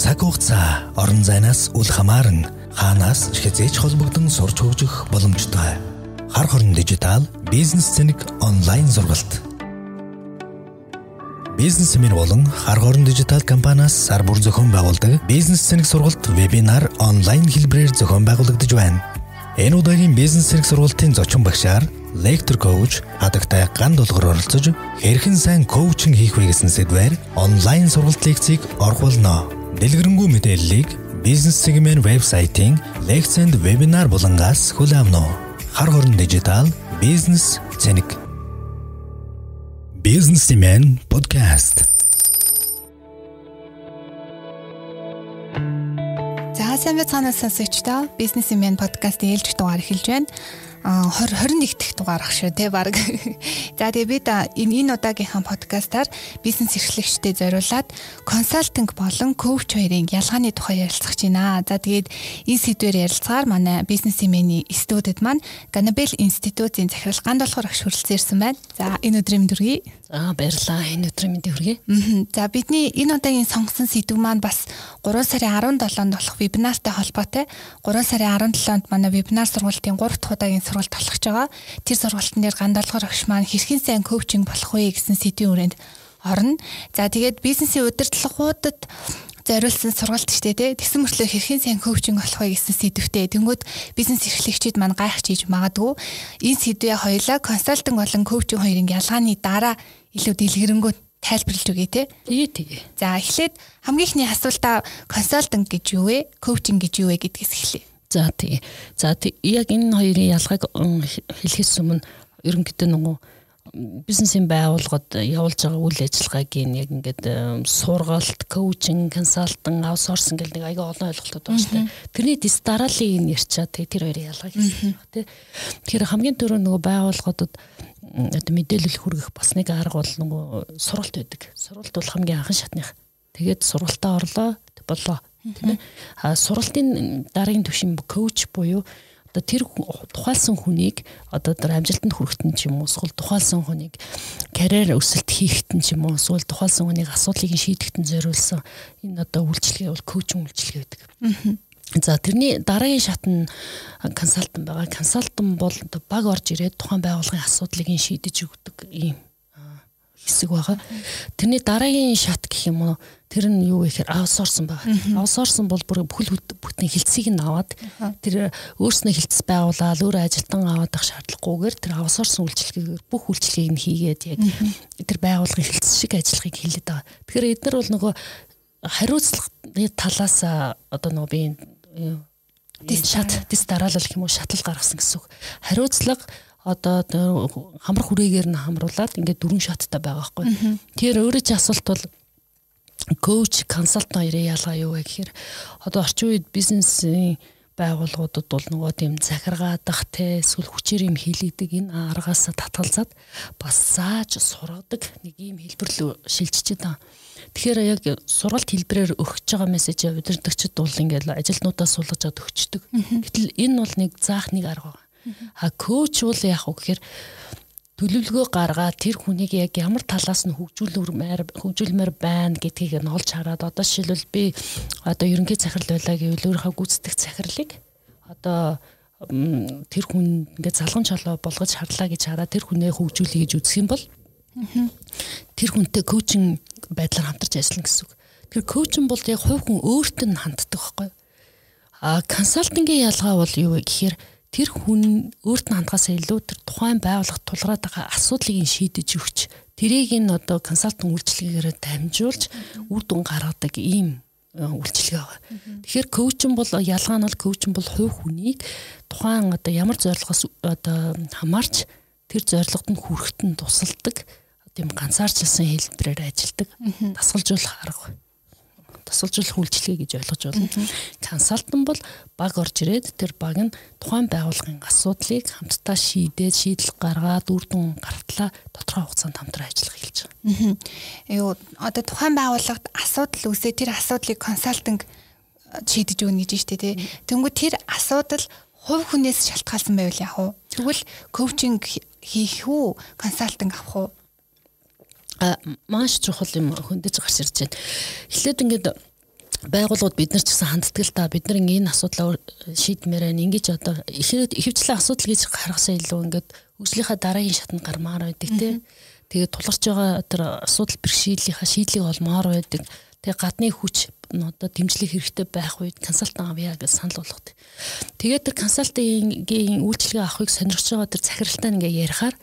Цаг хугацаа орон зайнаас үл хамааран хаанаас ч хязгаарч холбогдсон сурч хөгжих боломжтой. Хар хорон дижитал бизнес цэник онлайн сургалт. Бизнесмен болон хар хорон дижитал компаниас сар бүр зохион байгуулдаг бизнес цэник сургалт вебинар онлайн хэлбэрээр зохион байгуулагдаж байна. Энэ удаагийн бизнес цэник сургалтын зочин багшаар лектор коуч хадагтай ган долгор оролцож хэрхэн сайн коучинг хийх вэ гэсэн сэдвээр онлайн сургалт лекцийг орох болно. Дэлгэрэнгүй мэдээллийг бизнес сегмент вебсайтын лекцэнд вебинар булангаас хүлээмнэ. Хар хорон дижитал бизнес цэник. Бизнесмен подкаст. За сайн байцгаана сонсогчдоо бизнесмен подкастын ээлжих дугаар эхэлж байна. 20 21 дахь дугаар ах шүү те баг. За тэгээ бид энэ энэ удаагийнхаа подкастаар бизнес эрхлэгчдэд зориулаад консалтинг болон коуч хоёрын ялгааны тухай ярилцах гэж байна. За тэгээд энэ сэдвээр ярилцгаар манай бизнесмений студид маань Ganabel институтын захирал ганд болохоор агш хүрэлцэн ирсэн байна. За энэ өдрийн мэнд хүргэе. За баярлалаа. Энэ өдрийн мэнд хүргэе. За бидний энэ удаагийн сонгосон сэдв маань бас 3 сарын 17-нд болох вебинартай холбоотой. 3 сарын 17-нд манай вебинар сургалтын 3 дахь удаагийн сургалт болох гэж байгаа. Тэр сургалтын дээр гандалгар агш маань хэрхэн сайн коучинг болох вэ гэсэн сэдвийн хүрээнд орно. За тэгээд бизнесийн удирдлагуудад зориулсан сургалт штэ тий. Тэгсэн мөртлөө хэрхэн сайн коучинг болох вэ гэсэн сэдвтэй. Тэнгүүд бизнес эрхлэгчид маань гайхаж хийж магадгүй. Энэ сэдвээ хоёлаа консалтинг болон коучинг хоёрын ялгааны дараа илүү дэлгэрэнгүй тайлбарлаж өгье. Тий, тий. За эхлээд хамгийн ихний асуултаа консалтинг гэж юу вэ? Коучинг гэж юу вэ гэдгээс эхлэе. За тий. За тий яг энэ хоёрын ялгааг хэлэхээс өмнө ерөнхийдөө нөгөө бизнесийн байгууллагад явуулж байгаа үйл ажиллагааг яг ингээд сургалт, коучинг, консалтинг, аутсорсинг гэл нэг аяга олон ойлголтууд байна шүү дээ. Тэрний дэс дараалын энэ ярьчаа тий тэр хоёрын ялгааг хэлсэн байна тий. Тэгэхээр хамгийн түрүү нөгөө байгууллагуудад одоо мэдээлэл хүргэх бас нэг арга бол нөгөө сургалт байдаг. Сургалт бол хамгийн анхан шатных. Тэгээд сургалтаа орлоо болоо тийм ээ. А сургалтын дараагийн түвшин коуч буюу одоо тэр тухайлсан хүнийг одоо тэр амжилтанд хүрэхтэн ч юм уу эсвэл тухайлсан хүнийг карьер өсөлт хийхтэн ч юм уу эсвэл тухайлсан хүнийг асуудлыг шийдэхтэн зориулсан энэ одоо үйлчлэгээ бол коучинг үйлчлэгээ байдаг. За тэрний дараагийн шат нь консалтант байгаа. Консалтант бол баг орж ирээд тухайн байгууллагын асуудлыг шийдэж өгдөг ийм хэсэг байгаа. Тэрний дараагийн шат гэх юм уу Тэр нь юу гэхээр аутсорсон байгаа. Аутсорсон бол бүр бүхэл бүтэн хилцгийг нь аваад тэр өөрснөө хилцс байгуулаад өөр ажилтан аваад ах шаардлагагүйгээр тэр аутсорсон үйлчлэгээр бүх үйлчлэгийг нь хийгээд яг тэр байгууллагын хилцс шиг ажиллахыг хэлээд байгаа. Тэгэхээр эдгээр бол нөгөө хариуцлагын талаас одоо нөгөө би дис шат дис дараалал гэх юм уу шатал гаргасан гэсэн үг. Хариуцлага одоо хамар хүрээгээр нь хамруулад ингээд дөрвөн шаттай байгаа байхгүй. Тэр өөрөө ч асуулт бол коуч консалтант хоёрын ялгаа юу вэ гэхээр одоо орчин үед бизнесийн байгууллагуудад бол нөгөө тийм захиргаадах те эсвэл хүчээр юм хийлэгдэг энэ аргаас татгалзаад бас зааж сургадаг нэг ийм хэлбэрлүү шилжиж байгаа. Тэгэхээр яг сургалт хэлбэрээр өгч байгаа мессеж удирдагчид бол ингээл ажилтнуудаа суулгаж аваад өгчдөг. Гэтэл энэ бол нэг заах нэг арга байна. А коуч бол яг уу гэхээр төлөвлөгөө гаргаад тэр хүнийг яг ямар талаас нь хөгжүүлмээр хөгжүүлмээр байна гэдгийг нь олж хараад одоо жишээлбэл би одоо ерөнхий захирал байлаа гэвэл өөрийнхөө гүйцэтгэх захирлыг одоо тэр хүн ингээд залган чолоо болгож харлаа гэж хараад тэр хүнээ хөгжүүлэе гэж үзэх юм бол тэр хүнтэй коучинг байдлаар хамтарч ажиллана гэсэн үг. Тэр коучинг бол яг хувь хүн өөртөө ханддаг байхгүй. А консалтингийн ялгаа бол юу вэ гэхээр тэр хүн өөрт нь хандгаас илүү тэр тухайн байгууллага тулгараад байгаа асуудлыг шийдэж өгч тэрийг нь одоо консалтинг үйлчилгээгээр дамжуулж үр дүн гаргадаг ийм э, үйлчилгээ байгаа. Тэгэхээр коучинг бол ялгаа нь бол коучинг бол хувь хүнийг тухайн одоо ямар зорилгоос одоо хамаарч тэр зорилгод нь хүрэхэд нь тусалдаг тийм ганцаарчлсан хэлбэрээр ажилдаг дасгалжуулах арга тасалжуулах үйлчлэгээ гэж ойлгож байна. Консалтант бол баг орж ирээд тэр баг нь тухайн байгууллагын асуудлыг хамтдаа шийдээд шийдэл гаргаад үр дүн гартлаа тодорхой хугацаанд хамтран ажиллах хэлж байгаа. Юу одоо тухайн байгууллагад асуудал үүсээ тэр асуудлыг консалтинг шийдэж өгнө гэж штэ тий. Тэнгүү тэр асуудал хувь хүнээс шалтгаалсан байвал яах вэ? Тэгвэл коучинг хийх үү, консалтинг авах уу? Маш чухал юм хөндөж гарч ирж байна. Эхлээд ингээд байгууллагууд бид нар ч гэсэн ханддаг л та бид нар энэ асуудлаа шийдмээр байна. Ингиж одоо ихэвчлэн асуудал гэж харгасаа илүү ингээд хөгжлийнхаа дараагийн шатанд гармаар байдаг тий. Тэгээд тулгарч байгаа тэр асуудал бэрхшээлийнхаа шийдлийг олмоор байдаг. Тэгээ гадны хүч одоо дэмжлэг хэрэгтэй байх үед консалтант авъя гэж санал болгох. Тэгээд тэр консалтингийн үйлчлэгээ авахыг сонирхож байгаа тэр захиралтай ингээ ярихаар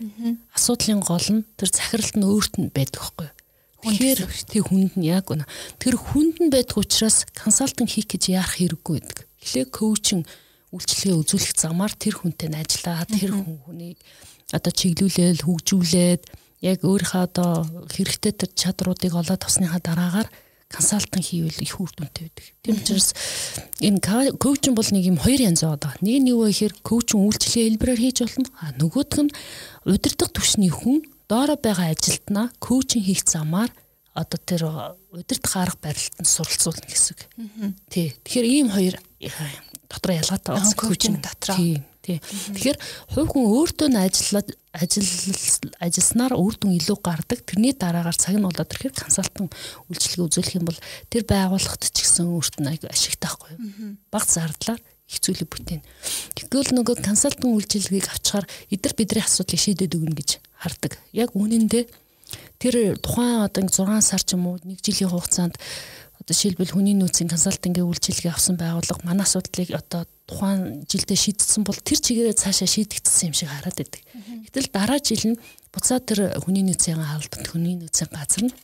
асуудлын гол нь тэр захиралт нь өөрт нь байдаг юу? Тэгэхээр тий хүнд нь яг үнэ. Тэр хүнд нь байдаг учраас консалтинг хийх гэж яах хэрэггүй байдаг. Эхлээ коучинг үйлчлэгээ үзүүлэх замаар тэр хүнтэй ажиллаад тэр хүн хүнийг одоо чиглүүлээл хөгжүүлээд яг өөрийнхөө одоо хэрэгтэй тэр чадруудыг олоод авсныхаа дараагаар консалтинг хийвэл их үр дүнтэй байдаг. Тийм учраас энэ коучинг бол нэг юм хоёр янз байгаа. Нэг нь юу вэ гэхээр коучинг үйлчлэгээ хэлбэрээр хийж болно. А нөгөөх нь удирдах түвшний хүн доороо байгаа ажилтнаа коучинг хийх замаар одоо тэр удирдах арга барилтанд суралцуулна гэсэн үг. Тий. Тэгэхээр ийм хоёр дотор ялгаатай байна. Коучинг дотор. Тий. Тий. Тэгэхээр хувь хүн өөртөө нь ажиллаад ажил ажилласнаар үр дүн илүү гардаг. Тэрний дараагаар цаг нь болоод ирэхээр консалтинг үйлчлэгээ үзүүлэх юм бол тэр байгууллагт ч гэсэн өөрт нь байхгүй юу? Баг зардлаар их зүйлийг бүтээн. Тэгвэл нөгөө консалтинг үйлчилгээг авчаар эдгээр бидний асуудлыг шийдээд өгнө гэж хардаг. Яг үнэндээ тэр тухайн одоо 6 сар ч юм уу 1 жилийн хугацаанд шилбэл хүний нөөцийн консалтингийн үйлчилгээ авсан байгууллага манай асуудлыг одоо тухайн жилдээ шийдсэн бол тэр чигээрээ цаашаа шийдэгдсэн юм шиг хараад байдаг. Гэтэл дараа жил нь буцаад тэр хүний нөөцийн хаалт хүний нөөцийн газар нь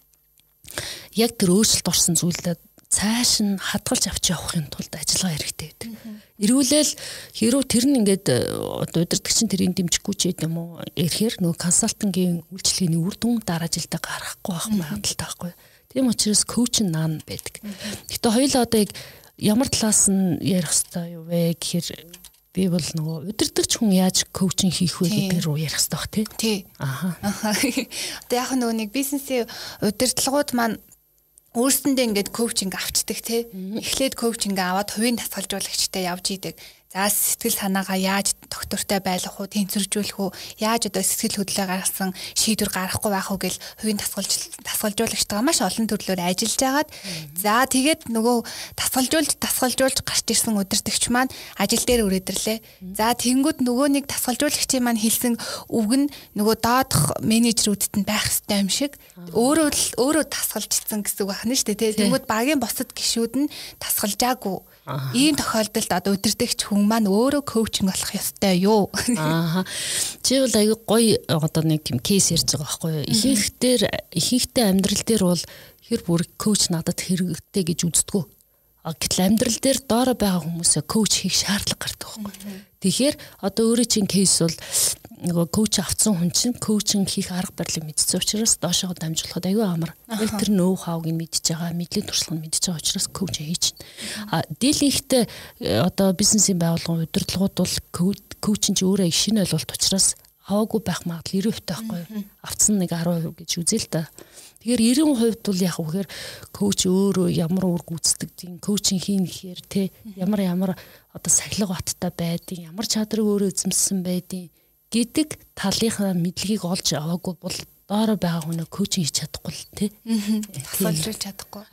яг тэр өөрчлөлт орсон зүйлээ цааш нь хадгалж авч явахын тулд ажиллагаа хэрэгтэй байдаг. Ирүүлэл хэрүү тэр нь ингээд э, одоо удирдгч нь тэрийг дэмжихгүй ч юм уу ирэхээр нөгөө консалтингийн үйлчлэгээний үр дүн дараа жилдээ гарахгүй байх магадaltaй байхгүй. Тийм учраас коуч наан байдаг. Гэтэ хоёул одоо яг ямар талаас нь ярих хэвээр юу вэ гэхээр би бол нөгөө удирдахч хүн яаж коучинг хийх вэ гэдэг рүү ярих хэвээр баг тий. Тий. Аха. Одоо яг нөгөө нэг бизнесийн удирдлагууд маань өөрсөндөө ингээд коучинг авчдаг тий. Эхлээд коучинг аваад хувийн тасгалжуулагчтай явж идэг. За сэтгэл санаагаа яаж доктортой байлгах уу, тэнцвэржүүлэх үү, яаж одоо сэтгэл хөдлөлөө гаргасан шийдвэр гаргахгүй байх уу гэл хувийн тасгалж тасгалжуулагчтайгаа маш олон төрлөөр ажиллаж агаад. За тэгээд нөгөө тасгалжуулж тасгалжуулж гарч ирсэн удирдахч маань ажил дээр өрөөдөрлээ. За тэнгууд нөгөө нэг тасгалжуулагчийн маань хэлсэн үг нь нөгөө доодох менежерүүдэд нь байх хэрэгтэй юм шиг. Өөрөө өөрөө тасгалжчихсан гэсэн үг байна шүү дээ. Тэнгууд багийн босод гişүүд нь тасгалжаагүй Ийм тохиолдолд одоо удирдахч хүн маань өөрөө коучинг болох ёстой юу? Аа. Чи бол аягүй гоё одоо нэг юм кейс ярьж байгаа байхгүй юу? Ихэнхдээ ихэнхдээ амьдрал дээр бол хэр бүр коуч надад хэрэгтэй гэж үздэггүй. А гэтэл амьдрал дээр доороо байгаа хүмүүсээ коуч хийх шаардлага гардаг байхгүй. Тэгэхээр одоо өөрийн чинь кейс бол нөгөө коуч авцсан хүн чинь коучинг хийх арга барилыг мэдсэн учраас доошоо дамжуулахад аюу амар. Тэгэл тэр нөө хавг нь мэдж байгаа, мэдлэг туршлага нь мэдж байгаа учраас коуч хийж байна. А дийлэнхтэй э, одоо бизнесийн байгууллагын удирдлагууд бол коучин чи өөрөө шинэ ойлголт учраас аваагүй байх магадлал 90% таахгүй. Авцсан нэг 10% гэж үзээл та. Тэгэхээр 90% бол яг үхээр коуч өөрөө ямар үр гүйцэтгэдэг, коучинг хийн гэхээр те ямар ямар одоо сахилга баттай байдгийг, ямар чадрыг өөрөө эзэмссэн байдгийг гэдэг талынхаа мэдлэгийг олж аваагүй бол доороо байгаа хүн коучинг хийж чадахгүй л тий. Тасалж чадахгүй.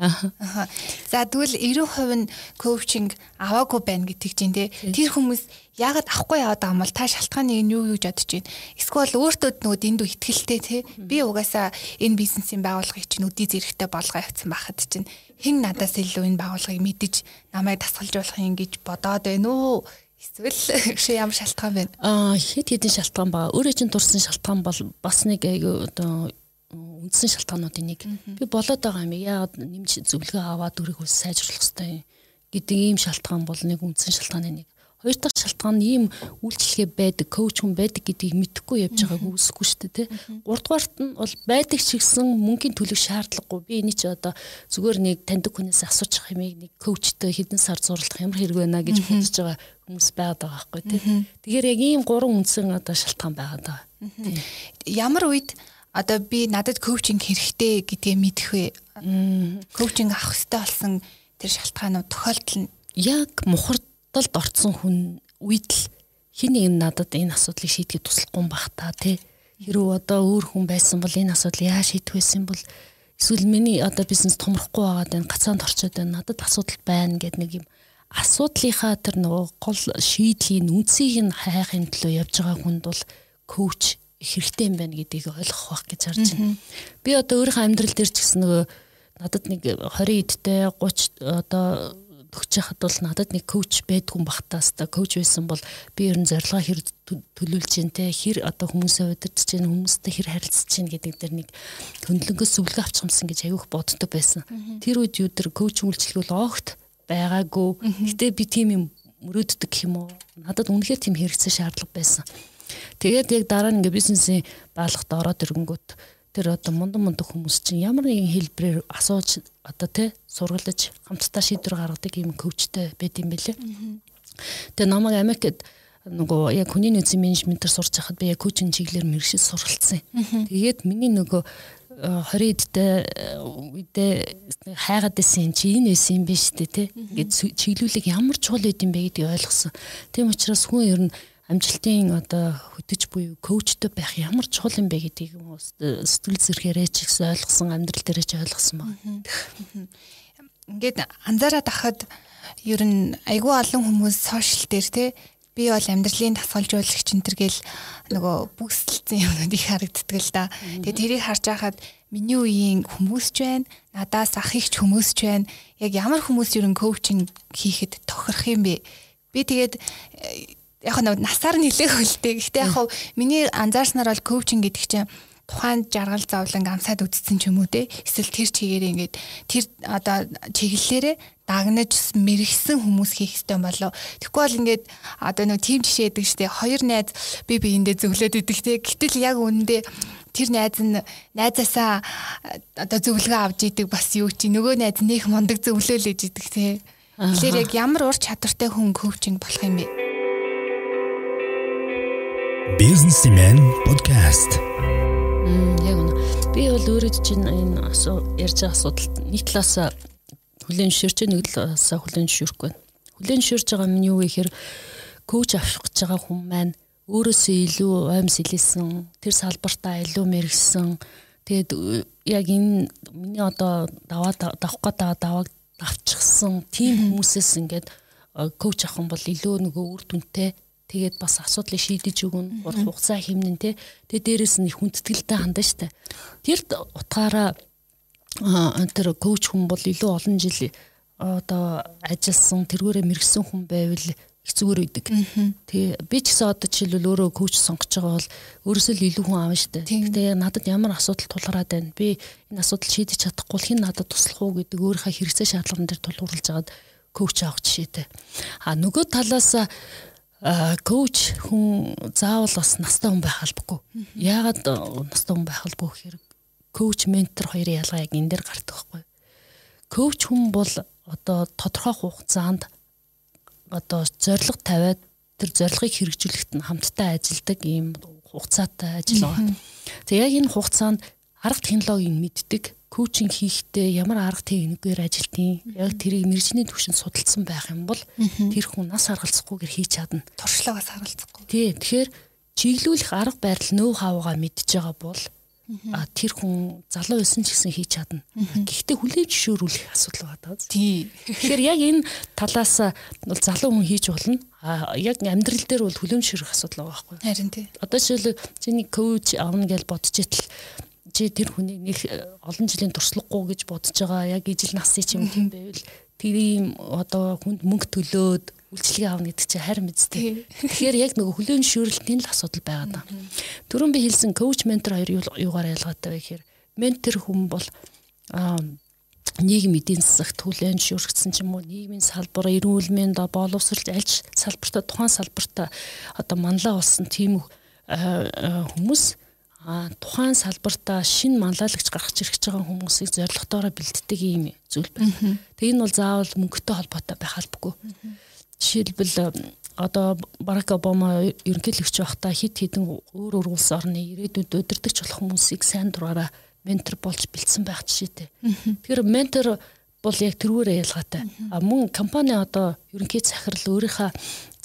За тэгвэл 90% нь коучинг аваагүй байна гэдэг чинь тий. Тэр хүмүүс яагаад авахгүй яваад байгаа юм бол та шалтгааны нь юу юу гэж бодож байна. Эсвэл өөртөө нөгөө дэндүү ихтгэлтэй тий. Би угаасаа энэ бизнесийн байгууллагыг чинь үдий зэрэгтэй болгоо явцсан байхад чинь хэн надаас илүү энэ байгууллагыг мэдэж намайг тасгалжуулах юм гэж бодоод байна уу? Эсвэл чи ямар шалтгаан байна? Аа хэд хэдэн шалтгаан ба. Өөрөө чинь турсан шалтгаан бол бас нэг одоо үндсэн шалтгаануудын нэг. Би болоод байгаа юм. Яагаад нэмж зөвлөгөө аваад үрийг ус сайжруулах хэрэгтэй гэдэг ийм шалтгаан бол нэг үндсэн шалтгааны нэг. Хоёр дахь шалтгаан нь ийм үйлчлэгээ байдаг, коуч хүн байдаг гэдгийг мэдэхгүй явж байгааг үүсэхгүй шүү дээ, тэ. Гуравдугаарт нь бол байдаг ч гэсэн мөнгөний төлөх шаардлагагүй. Би энийг чи одоо зүгээр нэг таньдаг хүнээс асууж байгаа юм нэг коучтой хэдэн сар зурлах ямар хэрэг байна гэж бодож байгаа хүмүүс байгаад байгаа байхгүй тий. Тэгэхээр яг ийм гурван үндсэн одоо шалтгаан байгаад байгаа. Ямар үед одоо би надад коучинг хэрэгтэй гэдгээ мэдэх вэ? Коучинг авах хэрэгтэй болсон тэр шалтгаанууд тохиолдол нь яг мухард асуудалд орцсон хүн үед л хин нэг надад энэ асуудлыг шийдэхэд туслахгүй бах та тий. Хэрвээ одоо өөр хүн байсан бол энэ асуудал яа шийдэх байсан бол эсвэл миний одоо бизнес томрохгүй байгаад байна, гацаанд орчод байна, надад асуудал байна гэд нэг юм асуудлынхаа тэр нөгөө гол шийдлийн үндсийг нь хайхын төлөө явж байгаа хүнд бол коуч хэрэгтэй юм байна гэдгийг ойлгох байх гэж харж байна. Би одоо өөрийнхөө амьдрал дээр ч гэсэн нөгөө надад нэг 20 эдтэй 30 одоо төгч яхад бол надад нэг коуч байдгүй бахтаас та коуч байсан бол би ер нь зорилгоо хэр төлөвлөж जैन те хэр одоо хүмүүсээ удирдах чинь хүмүүстэй хэр харилцаж чинь гэдэг дээр нэг хөндлөнгөөс зөвлөгөө авчих юмсан гэж аявих боддог байсан. Тэр үед юу тэр коуч үйлчлэг бол огт байгаагүй. Гэтэ би тийм юм мөрөөддөг гэх юм уу? Надад үнэхээр тийм хэрэгцээ шаардлага байсан. Тэгээд яг дараа нь ингээ бизнесийн баалгад ороод ирэнгүүт тэр одоо мундан мундаг хүмүүс чинь ямар нэгэн хэлбэрээр асууж одоо тий сургалж хамтдаа шийдвэр гаргадаг юм коучтэй байд юм бэлээ. Тэгээ намайг Америкт нөгөө яг хүний нөөцийн менежментээр сурч байхад би яг коучинг чиглэлээр мэрэгшил суралцсан. Тэгээд миний нөгөө 20 эдтэй үедээ хайгаад байсан чи энэ байсан юм биш үү те ингээд чиглүүлэг ямар чухал байд юм бэ гэдгийг ойлгосон. Тийм учраас хүн ер нь амжилтын одоо хөтөж буюу коучтой байх ямар чухал юм бэ гэдгийг сэтгэл зэрхээрээ ч ихсэн ойлгосон амьдрал дээрээ ч ойлгосон байна. Ингээд анзаараад ахад ер нь айгүй олон хүмүүс сошиал дээр те би бол амьдралын тасгалжуулагч энэ төр гэл нөгөө бүсэлцэн юмнууд их харагддаг л да. Тэгээ тэрийг харж байхад миний үеийн хүмүүс ч байна, надаас ах ихч хүмүүс ч байна. Яг ямар хүмүүс ер нь коучинг хийхэд тохирох юм бэ? Би тэгээд яг нь насаар нэлээх хөлтэй. Гэхдээ яг миний анзаарснаар бол коучинг гэдэг чинь тухайн жаргал зовлон амсаад үдцсэн ч юм уу те эсвэл тэр чигээр ингээд тэр одоо чиглэлээрээ дагнаж мэрэгсэн хүмүүс хийх ёстой болоо. Тэгэхгүй бол ингээд одоо нэг тим жишээ гэдэг штэ хоёр найз би биендээ зөвлөд идэг те. Гэтэл яг үнэндээ тэр найз нь найзаасаа одоо зөвлөгөө авч идэг бас юу чи нөгөө найз нөх мундаг зөвлөөлөж идэг те. Тэгэхээр яг ямар ур чадвартай хүн коучинг болох юм бэ? Businessman podcast. Яг үнэ. Би бол өөрөө чинь энэ асуу ярьж байгаа асуудалд нэг талаас хүлэн ширч нэг талаас хүлэн шүрхгүй байна. Хүлэн ширж байгаа нь юу вэ гэхээр коуч авах гэж байгаа хүн маань өөрөөсөө илүү оймс илээсэн, тэр салбартаа илүү мэрэгсэн. Тэгээд яг энэ миний одоо даваа давах гэдэг давааг давчихсан тийм хүмүүсээс ингээд коуч авах юм бол илүү нөгөө үр дүнтэй тэгээд бас асуудлыг шийдэж өгнө урт хугацаа хэмнэн тэ тэгээд дээрэс нь хүндэтгэлтэй хандаа штэ тэр утгаараа тэр коуч хүн бол илүү олон жил одоо ажилласан тэргүүрээ мэрэгсэн хүн байвал их зүгээр үйдэг. Тэгээ би ч гэсэн одоо жишээлбэл өөрөө коуч сонгож байгаа бол өөрөөсөө л илүү хүн аав штэ. Гэтэ надад ямар асуудал тулгараад байна. Би энэ асуудал шийдэж чадахгүй хин надад туслах уу гэдэг өөрийнхөө хэрэгцээ шаардлаган дээр тулгуурлаж агаад коуч авах жишээтэй. А нөгөө талаас коуч хүн заавал бас настай хүн байх албагүй. Яагаад настай хүн байх албагүй гэхээр коуч ментор хоёрын ялгаа яг энэ дээр гардаг байхгүй. Коуч хүн бол одоо тодорхой хугацаанд одоо зориг тавиад тэр зорилгыг хэрэгжүүлэхэд нь хамтдаа ажилладаг ийм хугацаатай ажил байгаа. Тэгээ яг энэ хугацаанд арга технологиг мэддэг коучинг хийхдээ ямар арга техникээр ажилтیں۔ Яг тэрийг мэржний түвшинд судалсан байх юм бол тэр хүн нас харгалзахгүйгээр хийж чадна. Туршлагаас харгалзахгүй. Тий. Тэгэхээр чиглүүлэх арга барил нөө хавгаа мэдж байгаа бол а тэр хүн залуу байсан ч гэсэн хийж чадна. Гэхдээ хүлээж зөвшөөрүүлэх асуудал байгаа. Тий. Тэгэхээр яг энэ талаас бол залуу хүн хийж болно. А яг амьдрал дээр бол хүлээж зөвшөөрөх асуудал байгаа байхгүй. Харин тий. Одоо жишээл чиний коуч авна гэж бодож итэл чи тэр хүнийг нэг э, олон жилийн туршлагагүй гэж бодож байгаа яг ижил насны ч юм тийм байвал тэр ийм одоо хүнд мөнгө төлөөд үйлчлэгээ авна гэдэг чинь харин мэдтэй. Тэгэхээр яг нөгөө хүлэн шүүрэлтийн л асуудал байгаа даа. Түрүүн би хэлсэн коуч ментор хоёр юугаар ялгаатай вэ гэхээр ментор хүн бол нийгэм эдийн засагт хүлэн шүүрэгдсэн ч юм уу нийгмийн салбар, эрүүл мэнд, боловсрол альж салбартаа тухайн салбартаа одоо манлаа болсон тийм хүмүүс а тухайн салбартаа шинэ манлайлагч гаргаж ирэх байгаа хүмүүсийг зорилготойроо бэлддэг юм зүйл байна. Тэг энэ бол заавал мөнгөтэй холбоотой байх албагүй. Жишээлбэл одоо Барак Обама ерөнхийлөгч байхдаа хит хитэн өөр өөр улс орны ирээдүйд удирдахч болох хүмүүсийг сайн дураараа ментор болж бэлдсэн байх жишээтэй. Тэгэхээр ментор бол яг тэрүүрээ ялгаатай. А мөн компани одоо ерөнхий захирал өөрийнхөө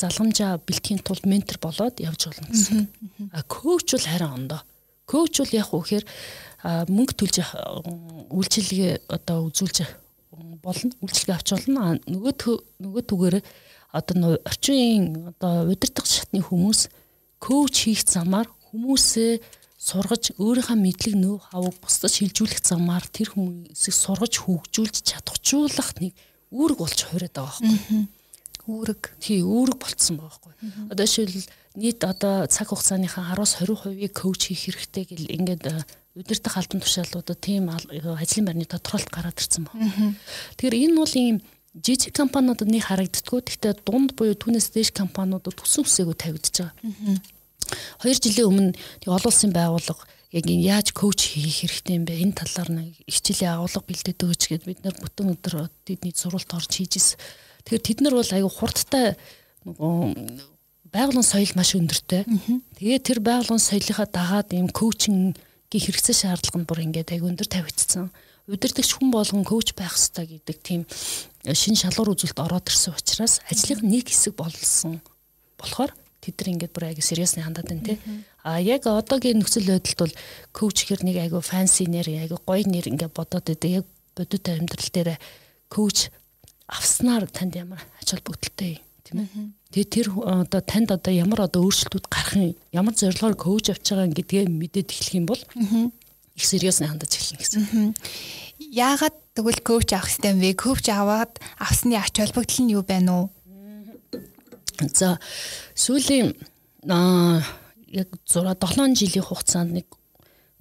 залгамжаа бэлтгэхийн тулд ментор болоод явж болно гэсэн. А коуч бол харин ондоо Коуч бол яг үхээр мөнгө төлж үйлчилгээ одоо үзүүлж болно үйлчилгээ авч болно нөгөө нөгөө түгээр одоо орчин одоо удирдах шатны хүмүүс коуч хийх замаар хүмүүсээ сургаж өөрийнхөө мэдлэг нөө хавыг бусдад шилжүүлэх замаар тэр хүмүүсийг сургаж хөгжүүлж чадахжуулах нэг үүрэг болж хуураад байгаа байхгүй. Үүрэг. Тий, үүрэг болцсон байгаа байхгүй. Одоо жишээл нийт одоо цаг хугацааныхаа 10-аас 20%-ийг коуч хийх хэрэгтэй гэл ингээд удирдах албан тушаалуудад тийм ажлын байрны тодорхойлт гараад ирсэн байна. Тэгэхээр энэ бол ийм жижиг компаниудад нэг харагддггүй. Гэхдээ дунд буюу түүнээс дээш компаниудад төсөн үсээгөө тавигдж байгаа. Хоёр жилийн өмнө олон улсын байгууллага яг энэ яаж коуч хийх хэрэгтэй юм бэ? Энэ талаар нэг хичээлийн агуулга бэлдээд өгч гэд бид нар бүтэн өдөр тэдний сургалт орж хийжсэн. Тэгэхээр тэд нар бол аюу хурдтай нөгөө байгууллагын соёл маш өндөртэй. Тэгээд тэр байгууллагын соёлынхаа дагаад ийм коучингийн хэрэгцээ шаардлага нь бүр ингээд аюу өндөр тавигдсан. Удирдахч хүн болгон коуч байх хэрэгтэй гэдэг тийм шин шалгуур үзүүлэлт ороод ирсэн учраас ажлын нэг хэсэг болсон болохоор тэд нар ингээд бүр аяга сериусны хандаад байна те. А яг одоогийн нөхцөл байдалд бол коуч хэр нэг аяга фанси нэр аяга гоё нэр ингээд бодоод байдаг. Яг бодит амьдрал дээр коуч авснаар танд ямар ач холбогдолтой тийм ээ. Тэгээ тэр одоо танд одоо ямар одоо өөрчлөлтүүд гарах юм ямар зорилгоор коуч авч байгаа гэдгээ мэдээд эхлэх юм бол их сериусны хандаж эхэлнэ гэсэн. Яагаад тэгвэл коуч авах хэрэгтэй бэ? Коуч аваад авсны ач холбогдол нь юу байна уу? За сүүлийн аа яг 6 7 жилийн хугацаанд нэг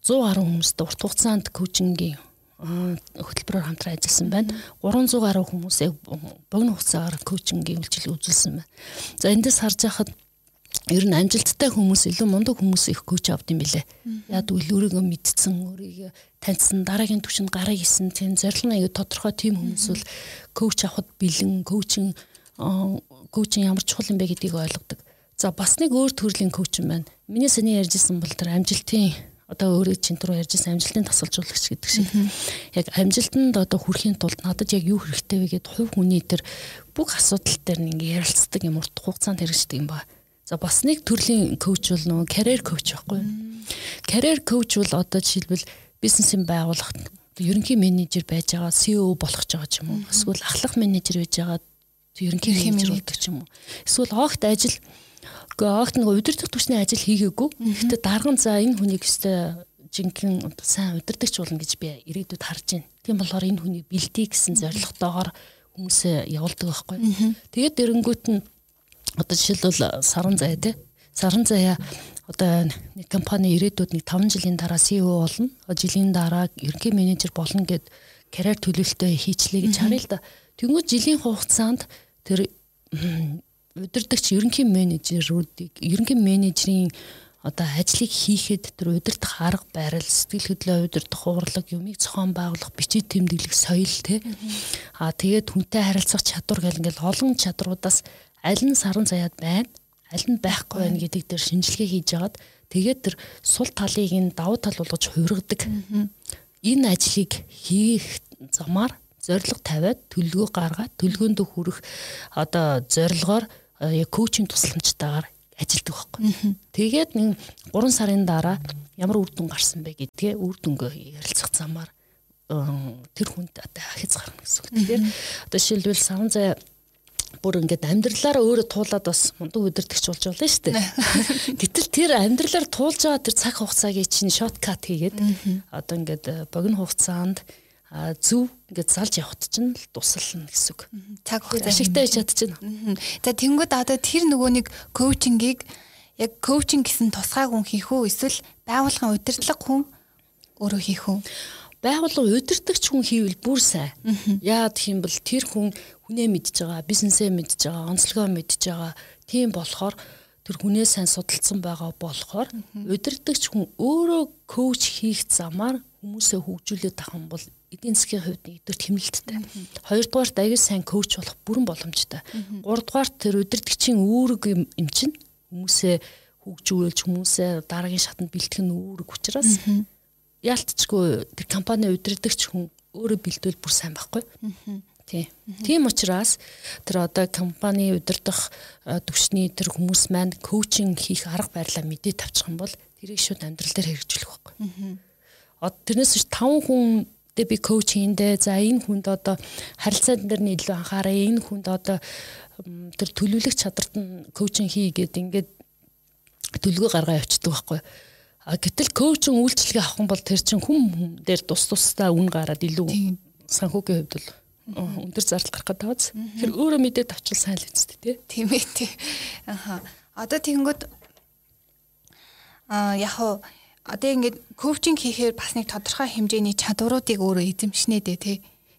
100 гаруй хүмүүст урт хугацаанд коучингийн хөтөлбөрөөр хамтран ажилласан байна. 300 гаруй хүмүүс яг богино хугацаагаар коучингийн үйлчил үзүүлсэн байна. За эндээс харж байхад ер нь амжилттай хүмүүс илүү мундаг хүмүүс их коуч авд юм билэ. Яг үл өөрийгөө мэдсэн, өөрийгөө таньсан, дараагийн түвшинд гараа хийсэн, тийм зорилго нь аяа тодорхой тийм хүмүүс бол коуч авахд бэлэн, коучинг коучинг ямар чухал юм бэ гэдгийг ойлгодог. За бас нэг өөр төрлийн коуч юм байна. Миний саний ярьжсэн бол тэр амжилтын одоо өөрөө чинь түрүү ярьжсэн амжилтын тасалжуулагч гэдэг шиг. Яг амжилтанд одоо хүрэхийн тулд надад яг юу хэрэгтэй вэ гэдээ хувь хүний тэр бүх асуудал дээр нэг ярилцдаг юм урт хугацаанд хэрэгждэг юм ба. За бас нэг төрлийн коуч бол нөгөө карьер коуч байхгүй юу? Карьер коуч бол одоо жишээлбэл бизнесийн байгууллагт ерөнхий менежер байж байгаа, CEO болох ч байгаа ч юм уу. Эсвэл ахлах менежер байж байгаа ерөнхий менежер болдог ч юм уу. Эсвэл огт ажил Гэхдээ огт нэг удирдах түвшний ажил хийгээгүй. Гэхдээ дарган за энэ хүнийг өстэй жинхэнэ сайн удирдахч болно гэж би ирээдүйд харж байна. Тийм болохоор энэ хүний бэлдээ гэсэн зорилготойгоор хүмүүсээ явуулдаг байхгүй. Тэгээд эрэнгүүт нь одоо жишээлбэл саран заяа тий. Саран заяа одоо нэг компани ирээдүйд нэг 5 жилийн дараа CEO болно. Жилийн дараа ерөнхий менежер болно гэд карьер төлөвлөлтөө хийчлээ гэж харъя л да. Тэнгүүд жилийн хугацаанд тэр удирдахч ерөнхий менежерүүдийг ерөнхий менежерийн одоо ажлыг хийхэд тэр удирдах арга барил сэтгэл хөдлөө удирдах урлаг юмыг зохион байгуулах бичиж тэмдэглэх соёл те аа тэгээд хүнтэй харилцах чадвар гэл ингээл олон чадруудаас аль нь саран заяад байна аль нь байхгүй байна гэдэг дээр шинжилгээ хийж агаад тэгээд тэр сул талыг нь давуу тал болгож хувиргадаг. Энэ ажлыг хийх замаар зориг тавиад төлөвлөгөө гаргаад төлөвлөгөөнд хүрэх одоо зорилгоор яг коучинг тусламжтайгаар ажилдаг байхгүй. Тэгээд нэг 3 сарын дараа ямар үр дүн гарсан бэ гэдгээ үр дүнгээ ярилцах замаар тэр хүнд одоо хяз гарна гэсэн үг. Тэгэхээр одоо жишээлбэл савн зай бүр ингээд амьдралаараа өөрөө туулаад бас мундаг өдөртөгч болж болно шүү дээ. Гэтэл тэр амьдралаар туулж байгаа тэр цаг хугацааг чинь шорткат хийгээд одоо ингээд богино хугацаанд зөв ингээд залж явахт чинь л тусална гэсэн үг. Цаг хугацаа ашигтай хийж чадчихна. За тэнгууд одоо тэр нөгөө нэг коучингийг яг коучинг гэсэн тусгай хүн хийх үү эсвэл байгууллагын удирдлага хүн өөрөө хийх үү? Байгууллага удирдахч хүн хийвэл бүр сайн. Яа гэх юм бол тэр хүн хүнээ мэдж байгаа, бизнесээ мэдж байгаа, онцлогоо мэдж байгаа. Тийм болохоор тэр хүнээ сайн судалсан байгаа болохоор удирдахч хүн өөрөө коуч хийх замаар хүмүүсээ хөгжүүлээд тах юм бол эдийн засгийн хувьд нэгдүгээр тэмнэлттэй. Хоёрдугаарт аягүй сайн коуч болох бүрэн боломжтой. Гуравдугаарт тэр удирдгчийн үүрэг юм чинь хүмүүсээ хөгжүүлж хүмүүсээ дараагийн шатанд бэлтгэх нь үүрэг учраас яалтчгүй тэр компани удирдгч хүн өөрөө бэлдвэл бүр сайн байхгүй. Тийм. Тийм учраас тэр одоо компани удирдах төвшний тэр хүмүүс маань коучинг хийх арга барилаа мэдээ тавьчих юм бол тэрийг шууд амьдрал дээр хэрэгжүүлэх байхгүй тэрнээс биш 5 хүн дэ би коуч хийндэ за энэ хүнд одоо харилцаан дээр нь илүү анхаараа энэ хүнд одоо тэр төлөвлөх чадварт нь коучинг хий гэдэг ингээд төлгөө гаргаа явчихдаг байхгүй. А гэтэл коучинг үйлчлэгээ авах юм бол тэр чинь хүм дээр тус тусдаа үн гараад илүү санхүүгийн хувьд бол өндөр зардал гарах гэдэг биз. Тэр өөрөө мэдээд авчвал сайн л үстэй тий. Тийм ээ тий. Аха. Одоо тэгэнгүүт а яг одоо ингээд коучинг хийхээр бас нэг тодорхой хэмжээний чадваруудыг өөрөө эзэмшнэ дээ тий.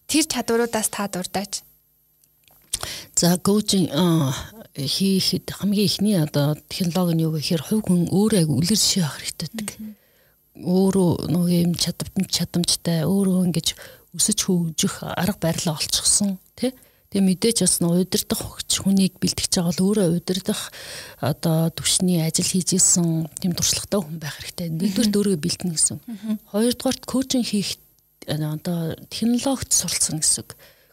Тэр чадваруудаас та дурдаач. За коучинг хийхэд хамгийн ихний одоо технологи нь юу гэхээр хувь хүн өөрөө үлгэр жишээ авах хэрэгтэй байдаг. Өөрөө нөгөө юм чадамж чадамжтай өөрөө ингэж өсөж хөгжих арга барилаа олчихсон тий. Тэгээ мэдээж бас нэг удирдах хөгч хүнийг бэлтгэж байгаа бол өөрөө удирдах одоо төвшний ажил хийж исэн тийм туршлагатай хүн байх хэрэгтэй. Нэгдүгээр өөрөө бэлтэнэ гэсэн. Хоёрдугаар коучинг хийх одоо технологид суралцсан гэсэн.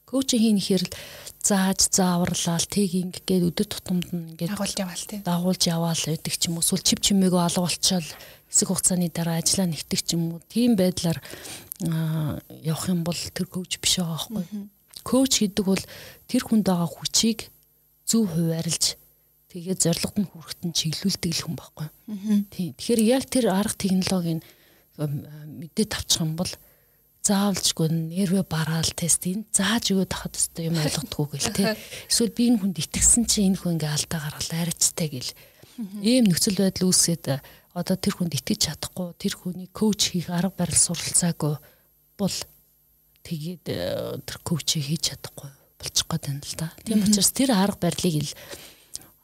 Коучинг хийхээр л зааж зааварлал тэг инг гээд өдөр тутамд нь ингээд дагуулж яваал тий. Дагуулж яваал гэдэг ч юм уу. Эсвэл чив чимээгөө алга болчоод хэсэг хугацааны дараа ажиллаа нэгтэг ч юм уу. Тийм байдлаар явах юм бол тэр коуч биш байгаа байхгүй. Коуч гэдэг бол тэр хүнд байгаа хүчийг зөв хуваарлж нь хүрэхэд нь чиглүүлдэг л хүн байхгүй. Тийм. Тэгэхээр яг тэр арга технологийн мэдээ тавчих юм бол заавалжгүй нервэ бараал тест энэ зааж өгөөд тахад өстой юм ойлгохгүй гэл те. Эсвэл би энэ хүнд итгэсэн чинь энэ хүн ингээ алдаа гаргалаа арайцтай гэл. Ийм нөхцөл байдал үүсгээд одоо тэр хүнд итгэж чадахгүй тэр хүний коуч хийх арга барил суралцаагүй бол тэгээд э, тэр коучийг хийж чадахгүй болчих гээд байна л да. Тийм учраас тэр арга барилыг л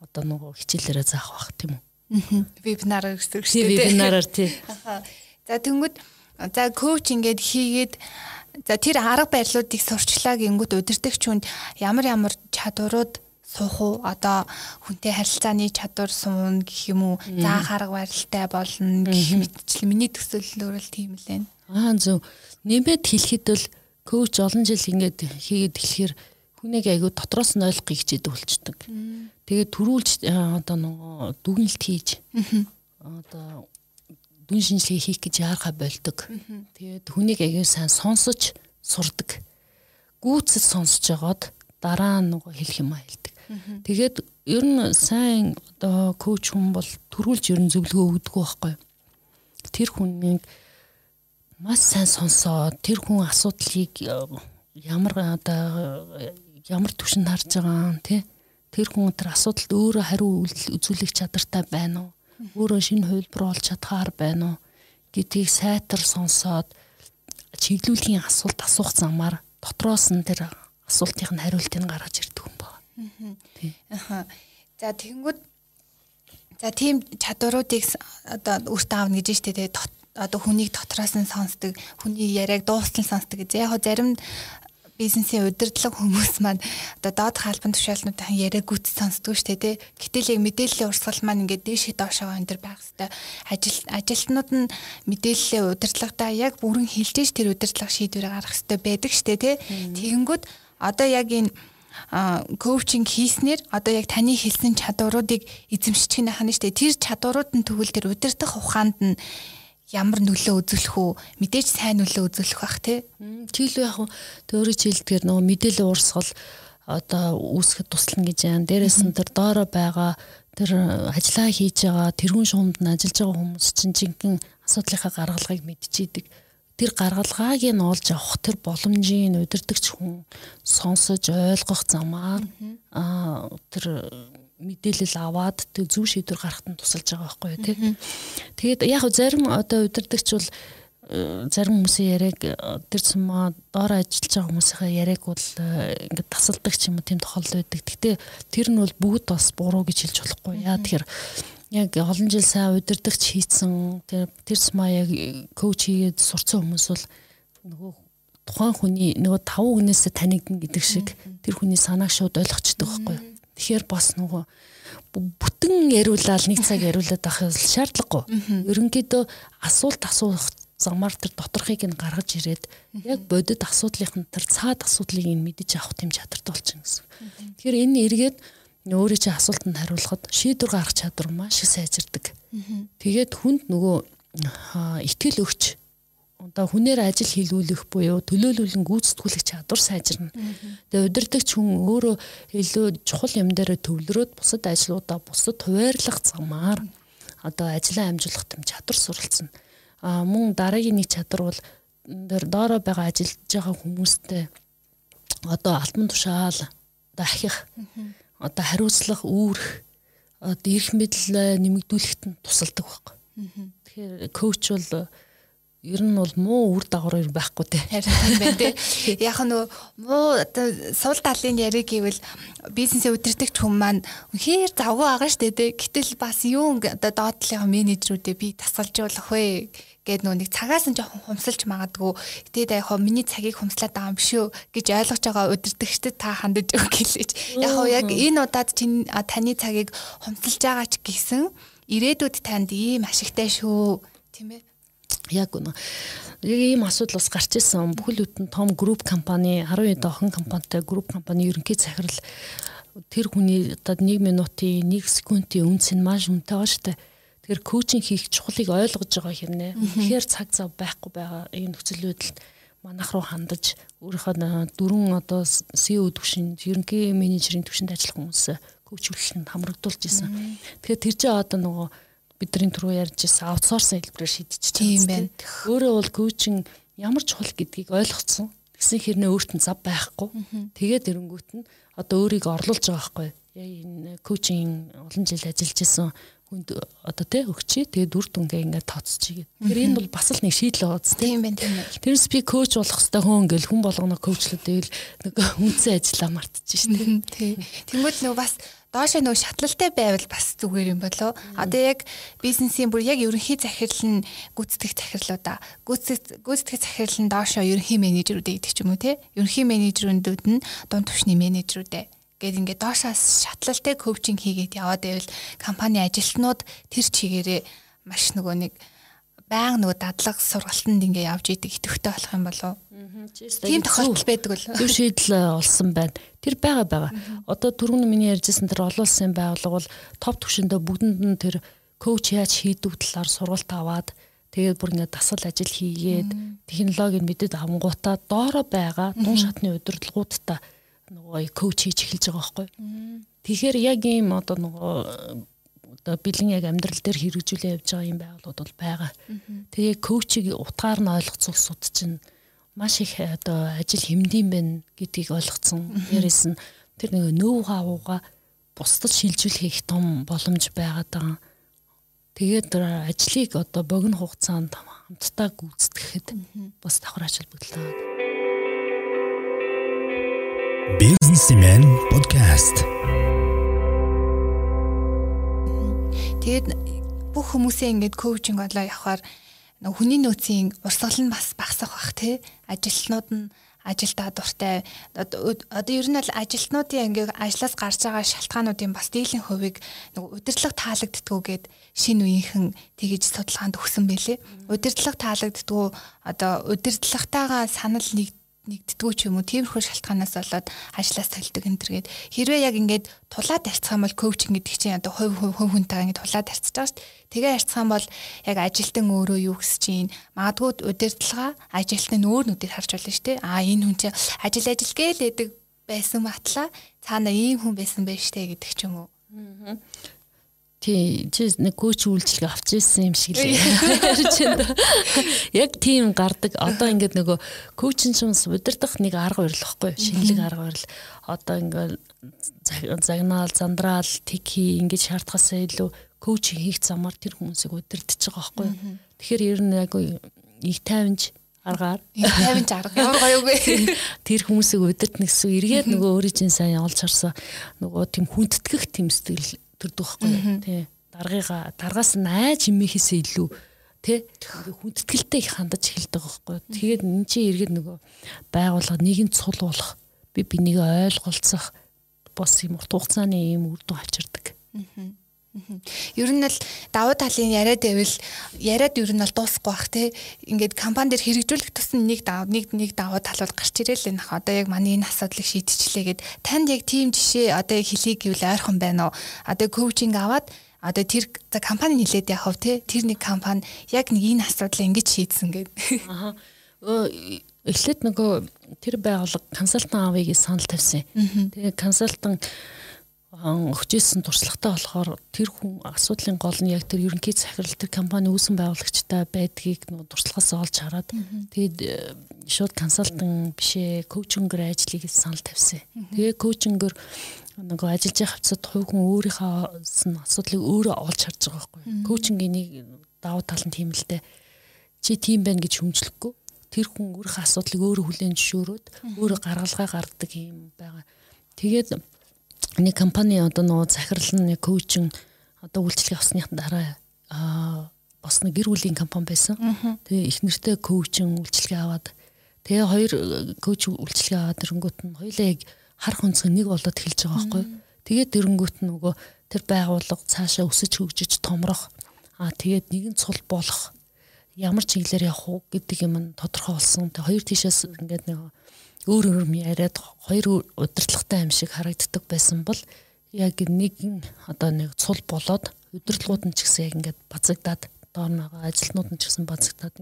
одоо нөгөө хичээлээрээ заах бах тийм үү. Вебинараар гэсэн үг шүү дээ. Вебинараар тий. За тэнгууд за коуч ингээд хийгээд за тэр арга барилуудыг сурчлаа гингүүд удирдахч хүнд ямар ямар чадварууд суух уу одоо хүнтэй харилцааны чадвар суун гэх юм уу заах арга барилтай болно гэх мэтчил миний төсөөллөөр л тийм л байна. Аа зөв нэмээд хэлэхэд бол коуч олон жил ингээд хийгээд эхлэхээр хүнийг айгүй дотроос нь ойлгохыг хичээдэг болчдөг. Тэгээд төрүүлж одоо нөгөө дүгнэлт хийж одоо дүн шинжилгээ хийх гэж яархаа болдог. Тэгээд хүнийг айгүй сайн сонсож сурдаг. Гүйцэд сонсож жагаад дараа нь нөгөө хэлэх юм хэлдэг. Тэгээд ер нь сайн одоо коуч хүн бол төрүүлж ер нь зөвлөгөө өгдөг байхгүй. Тэр хүнийг маш сайн сонсоод тэр хүн асуудлыг э, ямар одоо ямар төвшөнд харж байгаа тий тэр хүн тэр асуудалд өөрөө хариу үзүүлэх чадвартай байна уу? Өөрөө шинэ хувилбар олж чадхаар байна уу? Гэдгийг сайтар сонсоод чиглүүлгийн асуулт асуух замаар дотроос нь тэр асуултын хариултыг гаргаж ирдэг юм байна. Аа. За тэгэнгүүт за тийм чадваруудыг одоо өөртөө аавна гэж штэ тэгээ одоо хүнийг дотроос нь сонсдог, хүний яриаг дуустал сонсдог гэж. Яг зарим бизнесийн удирдлага хүмүүс маань одоо доод хаалбан тушаалнуудын яриаг гүт сонсдог шүү дээ. Гэтэл яг мэдээллийн урсгал маань ингээд дээшээ доошоо энэ төр байх хэвээр ажил ажилтнууд нь мэдээллийн удирдлагатаа яг бүрэн хилжээж тэр удирдлага шийдвэрээ гаргах хэвээр байдаг шүү дээ. Тэгэнгүүт одоо яг энэ коучинг хийснээр одоо яг таны хэлсэн чадваруудыг эзэмшчих нь хана штэ тэр чадварууд нь тэгвэл тэр удирдах ухаанд нь ямар нөлөө үзүүлэх үү? Мэдээж сайн нөлөө үзүүлэх бах тий. Чиглүү яг өөрөөр хэлдгээр нөгөө мэдээлэл уурсгал одоо үүсгэхэд туслана гэж байна дээрээс нь тэр доороо байгаа тэр ажиллаа хийж байгаа тэрүүн шуумд нь ажиллаж байгаа хүмүүс чинь жинхэнэ асуудлынхаа гаргалгыг мэдчихийдэг тэр гаргалгааг нь олж авах тэр боломжийг удирдахч хүн сонсож ойлгох замаар аа тэр мэдээлэл аваад тэг зөв шийдвэр гаргахад нь тусалж байгаа байхгүй юу тий. Тэгээд яг зарим одоо удирдахч бол э, зарим хүмүүсийн яриаг э, тэр сумаа доор ажиллаж байгаа хүмүүсийн яриаг бол э, ингээд тасалдаг ч юм уу тийм тохиолдол байдаг. Гэтэ тэр нь бол бүгд бас буруу гэж хэлж болохгүй. Яа тэгэхээр яг олон жил сайн удирдахч хийцэн тэр тэр сма яг коуч хийгээд сурцсан хүмүүс бол нөгөө тухайн хүний нөгөө таван хүнээсээ танигдна гэдэг шиг тэр хүний санааг шууд ойлгочдөг байхгүй юу. Тэгэхээр бас нөгөө бүтэн яриулаад нэг цаг яриулаад байх шаардлагагүй. Ерөнхийдөө асуулт асуух замаар тэр доторхыг нь гаргаж ирээд яг бодит асуудлынх нь тэр цаад асуудлыг нь мэдэж авах тийм чадвартай болчихно гэсэн. Тэгэхээр энэ эргээд өөрөө чи асуултанд хариулахад шийдвэр гаргах чадвар маш их сайжирдаг. Тэгээд хүнд нөгөө итгэл өгч одоо хүнээр ажил хийлүүлэх буюу төлөөлүүлэн гүйцэтгүүлэх чадвар сайжирна. Тэгээ удирдахч хүн өөрөө илүү чухал юм дээр төвлөрөөд бусад ажлуудаа бусад хуваарлах замаар одоо ажлаа амжуулах гэм чадвар суралцсан. А мөн дараагийн нэг чадвар бол доороо байгаа ажиллаж байгаа хүмүүстэй одоо алтан тушаал одоо ахих одоо хариуцлах үүрэх одоо эрх мэдэл нэмэгдүүлэхэд нь тусалдаг байхгүй. Тэгэхээр коуч бол ер нь бол муу үр дагавар байхгүй те. Харин байна те. Яг нөө муу оо сул талын яриг гэвэл бизнесээ удирдахч хүн маань үнэхээр завгүй байгаа штэ те. Гэтэл бас юу одоо доотлын менежерүүдээ би тасалжуулах вэ гэд нэг цагаас нь жоохон хумсалж магадгүй. Тэгээд яг хоо миний цагийг хумслаад байгаа юм шүү гэж ойлгож байгаа удирдахчдад та хандаж өг гэлээч. Яг хоо яг энэ удаад чинь таны цагийг хумсалж байгаа ч гэсэн ирээдүйд танд ийм ашигтай шүү. Тийм ээ яг үнэ. Яг ийм асуудал бас гарч ирсэн. Бүхэл бүтэн том групп компани 12 охин компанитай групп компани ерөнхий захирал тэр хүний одоо 1 минутын 1 секундын үнц нь маш үнэтэй байгаа шүү дээ. Тэгэхээр коучинг хийх чухлыг ойлгож байгаа хэрнээ. Тэгэхээр цаг зав байхгүй байгаа энэ нөхцөл байдалд манах руу хандаж өөрийнхөө дөрвөн одоо CEO төвшин ерөнхий менежерийн төвшөнд ажиллах хүмүүсээ коучлуулалтанд хамрагдуулж исэн. Тэгэхээр тэр чинь одоо нөгөө бидний түрүү ярьж ирсэн аутсорс хэлбэрээр шийдэж тийм байна. Өөрөө бол коучинг ямар чухал гэдгийг ойлгоцсон. Тэгсэн хэрнээ өөрт нь зав байхгүй. Тэгээд эрэнгүүт нь одоо өөрийгөө орлуулж байгаа байхгүй. Энэ коучинг олон жил ажиллаж исэн хүнд одоо тэ өгчий тэгээд үр дүнгээ ингээд тооцчихъя гэдэг. Тэр энэ бол бас л нэг шийдэл зү. Тийм байна тийм байна. Тэрс би коуч болох хэвээр хүн ингээл хүн болгоно коучлуудыг л нэг үнцэн ажиллаа мартчих шүү дээ. Тийм. Тэнгүүд нөгөө бас доошоо нөгөө шатлалтай байвал бас зүгээр юм болоо. Одоо яг бизнесийн бүр яг ерөнхий захирал нь гүйцэтгэх захирлуудаа гүйцэтгэх захирал нь доошоо ерөнхий менежерүүд гэдэг ч юм уу те. Ерөнхий менежерүүд нь дунд түвшний менежерүүдээ гээд ингээд доошоос шатлалтай коучинг хийгээд яваад байвал компани ажилтнууд тэр чигээрээ маш нөгөө нэг баян нөгөө дадлага сургалтанд ингээ явж идэг идэвхтэй болох юм болов. Тийм тохиолдол байдаг бол. Зөв шийдэл э, олсон байна. Тэр байгаа байгаа. Одоо түрүүн миний ярьжсэн тэр олон улсын байгууллага бол топ түвшиндээ бүгдэнд нь тэр коуч яаж хийдэг талаар сургалт аваад тэгээд бүр ингээ дасгал ажил хийгээд технологиг мэдээд авангуудаа доороо байгаа дун шатны удирдлагуудтай нөгөө коуч хийж эхэлж байгаа байхгүй. Тэгэхээр яг ийм одоо нөгөө одоо бэлэн яг амьдрал дээр хэрэгжүүлээ явж байгаа юм байгууллагууд бол байгаа. Тэгээ коучийг утгаар нь ойлгоцолсууд чинь маш их одоо ажил хэмдээн байна гэдгийг ойлгоцсон. Дээрээс нь тэр нэг нөв хавууга бусдад шилжүүлэх том боломж байгаад байгаа. Тэгээд ажлыг одоо богино хугацаанд хамтдаа гүйцэтгэхэд бас давхар ажил бүтлээ. Businessman podcast Тэгээд бүх хүмүүсээ ингээд коучинг болоо явахаар хүний нөөцийн урсгал нь бас багасах бах тий. Ажилтнууд нь ажилдаа дуртай. Одоо ер нь бол ажилтнуудын ингээд ажлаас гарч байгаа шалтгаануудын бас дийлэн хувийг нэг удирдлага таалагддгүйгээд шинэ үеийнхэн тэгэж судалгаанд өгсөн байлээ. Удирдлага таалагддгүй одоо удирдлагатайгаа санал нэг нэгддэггүй ч юм уу тиймэрхүү шалтгаанаас болоод ажлаас толдог энэ төргээд хэрвээ яг ингээд тулаад юм бол коучинг гэдэг чинь одоо хувь хувь хувь хүнтэйгээ ингээд тулаад арцж байгаа шүү дээ. Тэгээ юм бол яг ажилтан өөрөө юу гэж чинь магадгүй удирдлага ажилтны нөөр нүдээр харж болно шүү дээ. Аа энэ хүн чинь ажил ажил гээл эдэг байсан батлаа цаана ийм хүн байсан байж штэ гэдэг ч юм уу. Аа Тий, чи нэг коуч үйлчлэг авч ирсэн юм шиг л ярьж байна. Яг тийм гардаг. Одоо ингээд нөгөө коучин ч юмс удирдах нэг арга урилхгүй, шинэлэг арга урил. Одоо ингээд загнаал, зандраал, тэг хий ингээд шаардхаасаа илүү коуч хийх замаар тэр хүмүүсийг удирдах байгаа байхгүй. Тэгэхээр ер нь яг их тайванч аргаар 50 арга ямар гоё үгүй тэр хүмүүсийг удирдах гэсэн эргээд нөгөө өөрийн чинь сайн олж харсан нөгөө тийм хүндтгэх тэм сэтгэл төрдөг байхгүй тий даргыга даргаас нь айж хэмээхээсээ илүү тий хүндэтгэлтэй их хандаж эхэлдэг байхгүй тэгээд эн чинь эргээд нөгөө байгууллага нийгэм цул болох би бинийг ойлголцох бос юм урт хугацааны юм үр дүн авчирдаг. Ер нь л давуу талын яриад байвал яриад ер нь бол дуусахгүй бах те. Ингээд компани дээр хэрэгжүүлэх тусам нэг давуу нэг нэг давуу тал бол гарч ирэл энэ одоо яг манай энэ асуудлыг шийдчихлээ гэд танд яг тийм жишээ одоо хэлхийг гэвэл ойрхон байна уу? Одоо коучинг аваад одоо тэр за компани нилээд яхав те тэр нэг компани яг нэг энэ асуудлыг ингэж шийдсэн гэдэг. Аа. Эхлээд нөгөө тэр байгууллага консалтан авъя гэж санал тавьсан. Тэгээ консалтан өгчээсэн туршлагатай болохоор тэр хүн асуудлын гол нь яг тэр ерөнхий захирал тэр компани үүсэн байгуулагчтай байдгийг нөгөө туршлагаас олж хараад тэгээд э, шууд консалтан бишээ коучингээр ажлыг санал тавьсан. Тэгээ коучингээр нөгөө ажиллаж байгаа хавцад хувь хүн өөрийнхөө асуудлыг өөрөө олж харж байгаа байхгүй. Коучингийн нэг давуу тал нь тийм л дээ. Чи тийм байна гэж хүмжлэхгүй. Тэр хүн өөрийнхөө асуудлыг өөрөө хүлээн зөвшөөрөөд өөрөө гаргалгаа гаргадаг юм байгаа. Тэгээд нэг компани одоо нөгөө захирал нь коучинг одоо үйлчлэгээ авсных дараа аа бас нэг гэр бүлийн компани байсан. Тэгээ их нэртэй коучинг үйлчлэгээ аваад тэгээ хоёр коуч үйлчлэгээ аваад ирэнгүүт нь хоёлаа яг харах өнцөг нэг болоод эхэлж байгаа байхгүй. Тэгээд дэрнгүүт нь нөгөө тэр байгууллага цаашаа өсөж хөгжиж томрох аа тэгээд нэгэн цул болох ямар чиглэлээр явах уу гэдэг юм нь тодорхой болсон. Тэгээ хоёр тишээс ингээд нэг өөр өөр яриад хоёр удирдлагатай юм шиг харагддаг байсан бол яг нэгэн одоо нэг цул болоод удирдлагууд нь ч гэсэн яг ингээд бацагдаад доор байгаа ажилтнууд нь ч гэсэн бацагдаад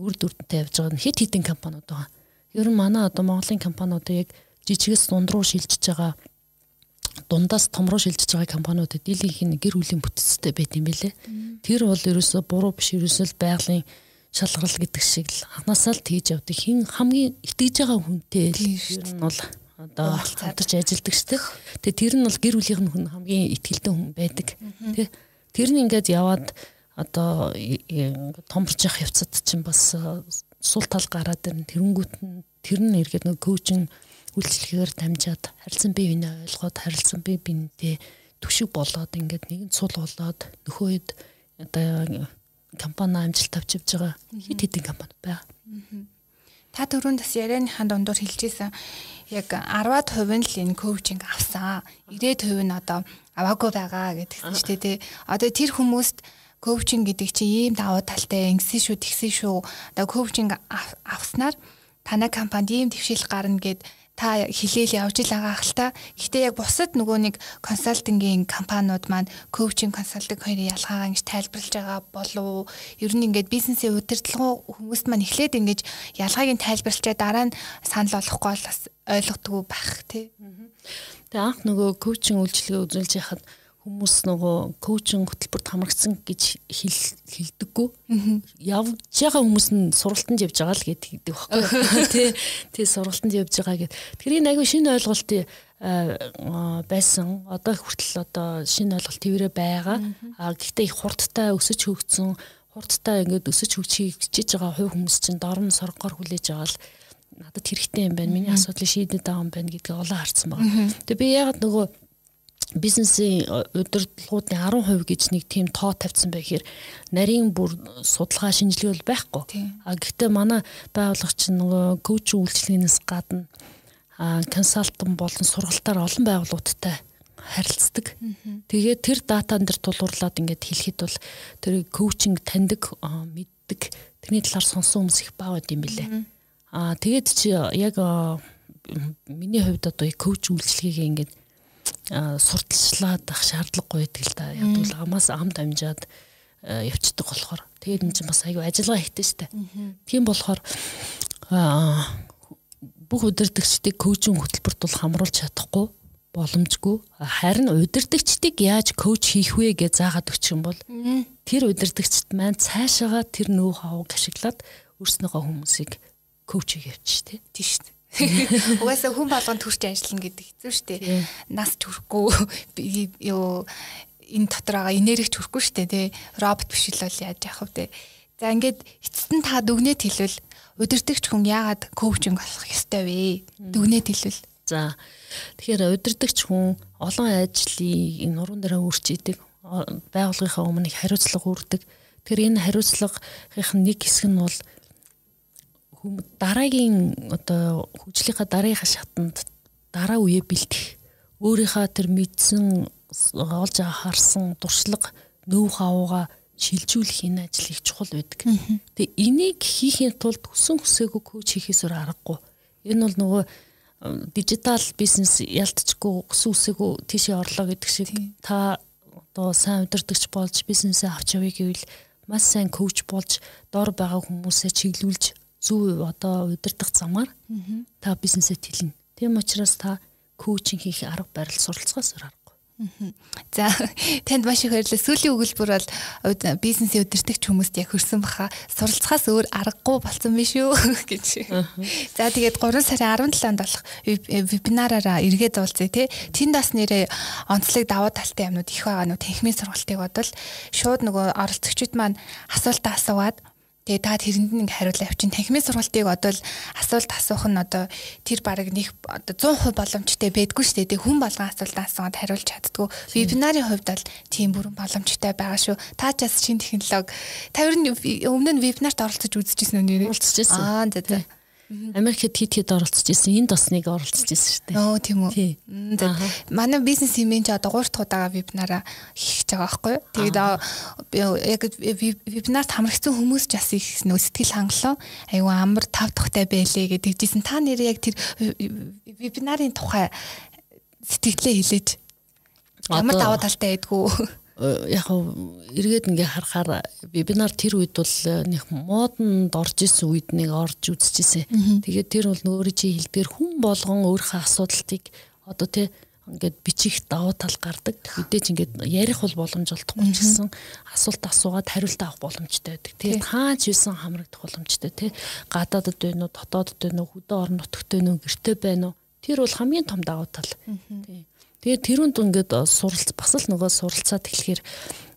үр дүрдэнтэй явж байгаа хэд хэдэн компаниуд байгаа. Ер нь манай одоо Монголын компаниуд яг жижигээс дунд руу шилжиж байгаа дундаас том руу шилжиж байгаа компаниудад дийлийнх нь гэр бүлийн бүтцтэй байт юм бэлээ. Тэр бол ерөөсө буруу биш ерөөсөө байгалийн шалгарал гэдэг шиг л анханасаа л тэгж явдаг. Хин хамгийн итгэж байгаа хүнтэй л ер нь бол одоо хамтарч ажилладаг шүү дээ. Тэгээ тэр нь бол гэр бүлийн хүн хамгийн ихтгэлтэй хүн байдаг. Тэ тэр нь ингээд яваад одоо томорч явах явцад чинь бас сул тал гараад ирнэ. Тэрэнгүүт нь тэр нь эргээд нэг коучинг үйлчлэгээр дамжаад харилцан бие биенээ ойлгоод харилцан бие биенээ төшөг болоод ингээд нэгэн цул болоод нөхөөд одоо компани амжилт авч явж байгаа хэд хэдэн компани байгаа. Та түрүүнд бас ярианыхаа дундуур хэлжсэн яг 10% нь л энэ коучинг авсан. 90% нь одоо аваагүй байгаа гэдэгсэн шүү дээ. Одоо тэр хүмүүст коучинг гэдэг чинь ийм давуу талтай ингэсэн шүү, тэгсэн шүү. Одоо коучинг авснаар танай компанид ийм твшил гарна гэд та хилээл явж ил байгаа хэл та. Гэхдээ яг бусад нөгөө нэг консалтингийн компаниуд маань коучинг консалтинг хоёрын ялгаагаа ингэж тайлбарлаж байгаа болов ер нь ингээд бизнесийн удирдлагын хүмүүст маань эхлээд ингэж ялгааг нь тайлбарлачаа дараа нь санал болгохгүй бол бас ойлгодгүй байх тий. Тэгээ анх нөгөө коучинг үйлчилгээ үзүүлж яхад хүмүүс нөгөө коучинг хөтөлбөрт хамрагдсан гэж хэлдэггүй. Явж байгаа хүмүүс нь сургалтанд явж байгаа л гэдэг байхгүй. Тэ тий сургалтанд явж байгаа гэд. Тэгэхээр энэ айгүй шинэ ойлголт байсан. Одоо хүртэл одоо шинэ ойлголт тэрэ байгаа. Гэхдээ их хурдтай өсөж хөгжсөн хурдтай ингээд өсөж хичээж байгаа хувь хүмүүс чинь дорн соргоор хүлээж байгаа л надад хэрэгтэй юм байна. Миний асуудлыг шийдэт байгаа юм байна гэдгийг олон харсан байна. Тэгээ би ягаад нөгөө бизнесийн э, удирдлагуудын 10% гэж нэг тийм тоо тавьсан байх хэрэг нарийн бүр судалгаа шинжилгээ байхгүй. А гэхдээ манай байгууллага чинь нөгөө коуч үйлчлэгнээс гадна консалтант болон сургалтаар олон байгууллагуудтай харилцдаг. Тэгээд тэр датан дээр тулгуурлаад ингээд хэлэхэд бол тэр коучинг таньдаг мэддэг тэрний талаар сонсон хүмүүс их баа байд юм билэ. Аа тэгээд чи яг миний хувьд одоо коуч үйлчлэгийг ингээд сурталчлаад ах шаардлагагүй байдаг л да. Яг бол амаас амд амжаад явцдаг болохоор тэгээд энэ чинь бас аюу ажиллагаа хийтэй штэ. Тийм болохоор бүх удирдагчдыг коучинг хөтөлбөрт бол хамруулж чадахгүй боломжгүй. Харин удирдагчдыг яаж коуч хийх вэ гэж заагаад өгчих юм бол тэр удирдагчд маань цаашаага тэр нөө хавыг ашиглаад өөрснөөгөө хүмүүсийг коуч явчих тий. Тийм дээ. Угаасаа хүн болгон төрч ажиллана гэдэг хэцүү шүү дээ. Нас төрөхгүй юу энэ дотор байгаа энерги төрөхгүй шүү дээ тий. Робот биш л бол яаж яах вэ? За ингээд эцэст нь та дүгнээд хэлвэл удирдахч хүн яагаад коучинг болох ёстой вэ? Дүгнээд хэлвэл. За тэгэхээр удирдахч хүн олон ажлыг нуруунд дээр өөрчийдэг байгууллагынхаа өмнө хариуцлага үүрдэг. Тэгэхээр энэ хариуцлагын нэг хэсэг нь бол хүм дараагийн одоо хөгжлийнхаа дараагийнхаа шатанд дараа үе бэлтэх өөрийнхөө тэр мэдсэн олж харсан дуршлаг нөв хавууга шилжүүлэх энэ ажил их чухал байдаг. Тэгээ энийг хийхин тулд хүсэн хүсээгүй коуч хийхээс өөр аргагүй. Энэ бол нөгөө дижитал бизнес ялтчгүй хүсэн хүсээгүй тийшээ орлоо гэдэг шиг та одоо сайн удирдахч болж бизнесээ авч явъя гэвэл маш сайн коуч болж дор байгаа хүмүүсээ чиглүүлж зөв одоо удирдах замаар та бизнесээ тэлнэ. Тийм учраас та коучинг хийх арга барил суралцахаас өөр За танд маш их баярлалаа. Сүүлийн өгүүлбэр бол бизнесийн удирдахч хүмүүст яг хөрсөн баха. Суралцахаас өөр аргагүй болсон биш үү гэж. За тэгээд 3 сарын 17-нд болох вебинараараа эргээд уулзъя тий. Тэнд бас нэрээ онцлог давуу талтай юмнууд их байгаа нүү танхимын сургалтыг бодвол шууд нөгөө оролцогчид маань асуултаа асууад Тэгээ та тэрэнд нэг хариулт авчин танхимын сургалтыг одоо л асуулт асуух нь одоо тэр баг нэг одоо 100% боломжтой байдгүй шүү дээ. Хүн болгон асуултаа асууад хариулж чаддгүй. Вебинарын хувьд бол тийм бүрэн боломжтой байгаа шүү. Та ч бас шинэ технологи та ер нь өмнө нь вебинарт оролцож үзчихсэн үү байсан. Аа за за. Америкт хит хит оролцож исэн. Энд бас нэг оролцож исэн шүү дээ. Оо тийм үү. Манай бизнес имэнж одоо 3 дахь удаага вебинараа хийх гэж байгаа байхгүй юу? Тэгээд яг вебинарт хамрагдсан хүмүүс ч бас их нөө сэтгэл хангалуун аюу амар тав дахьтай байлээ гэдэг жисэн. Та нэр яг тэр вебинарын тухай сэтгэлээ хэлээж ямар даваа талтай байдгүй яг эргээд ингээ харахаар вебинар тэр үед бол э, нэг модонд орж исэн үед нэг орж үзчихсэн. Тэгээд тэр бол нөөрэ чи хэлдгээр хүн болгон өөрийнхөө асуудалтыг одоо тий ингээд бичих давуу тал гардаг. Мэдээж ингээд ярих бол боломж олдохгүй ч гэсэн асуулт асуугаад хариулт авах боломжтой байдаг. Тэгээд хаач юусан хамрагдах боломжтой тий. Гадаадд байна уу, дотоодд байна уу, хөдөө орон нутагт байна уу, гэрте байна уу? Тэр бол хамгийн том давуу тал. Тий. Тэгээд тэрүүнд ингээд э, суралц бас л нөгөө суралцаад эхлэхээр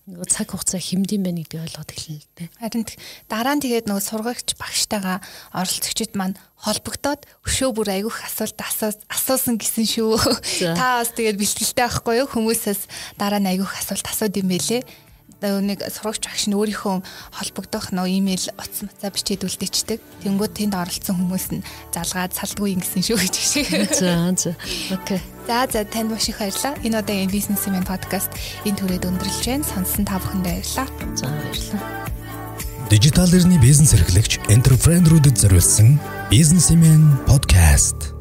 нөгөө цаг хугацаа хэмдэм байх гэдгийг ойлгоод эхэлнэ л дээ. Харин дараа нь тэгээд нөгөө сургагч багштайгаа оролцогчид маань холбогдоод өшөө бүр айгүйх асуулт асуусан гэсэн шүү. Та бас тэгээд бэлтгэлтэй байхгүй юу? Хүмүүсээс дараа нь айгүйх асуулт асууд юм бэлээ нэг сурагч багш нь өөрийнхөө холбогдох нөө имэйл утас мацаа бичээд үлдээчдэг. Тэнгүүд тэнд оролцсон хүмүүс нь залгаад салдгүй ингэсэн шүү гэж шиг. За за. Окей. За за танд маш их баярлалаа. Энэ удаагийн бизнесмен подкаст энэ түрээд өндөрлөж байна. Сонссон та бүхэндээ баярлалаа. За баярлалаа. Дижитал эрхний бизнес эрхлэгч энтерпренерүүдэд зориулсан бизнесмен подкаст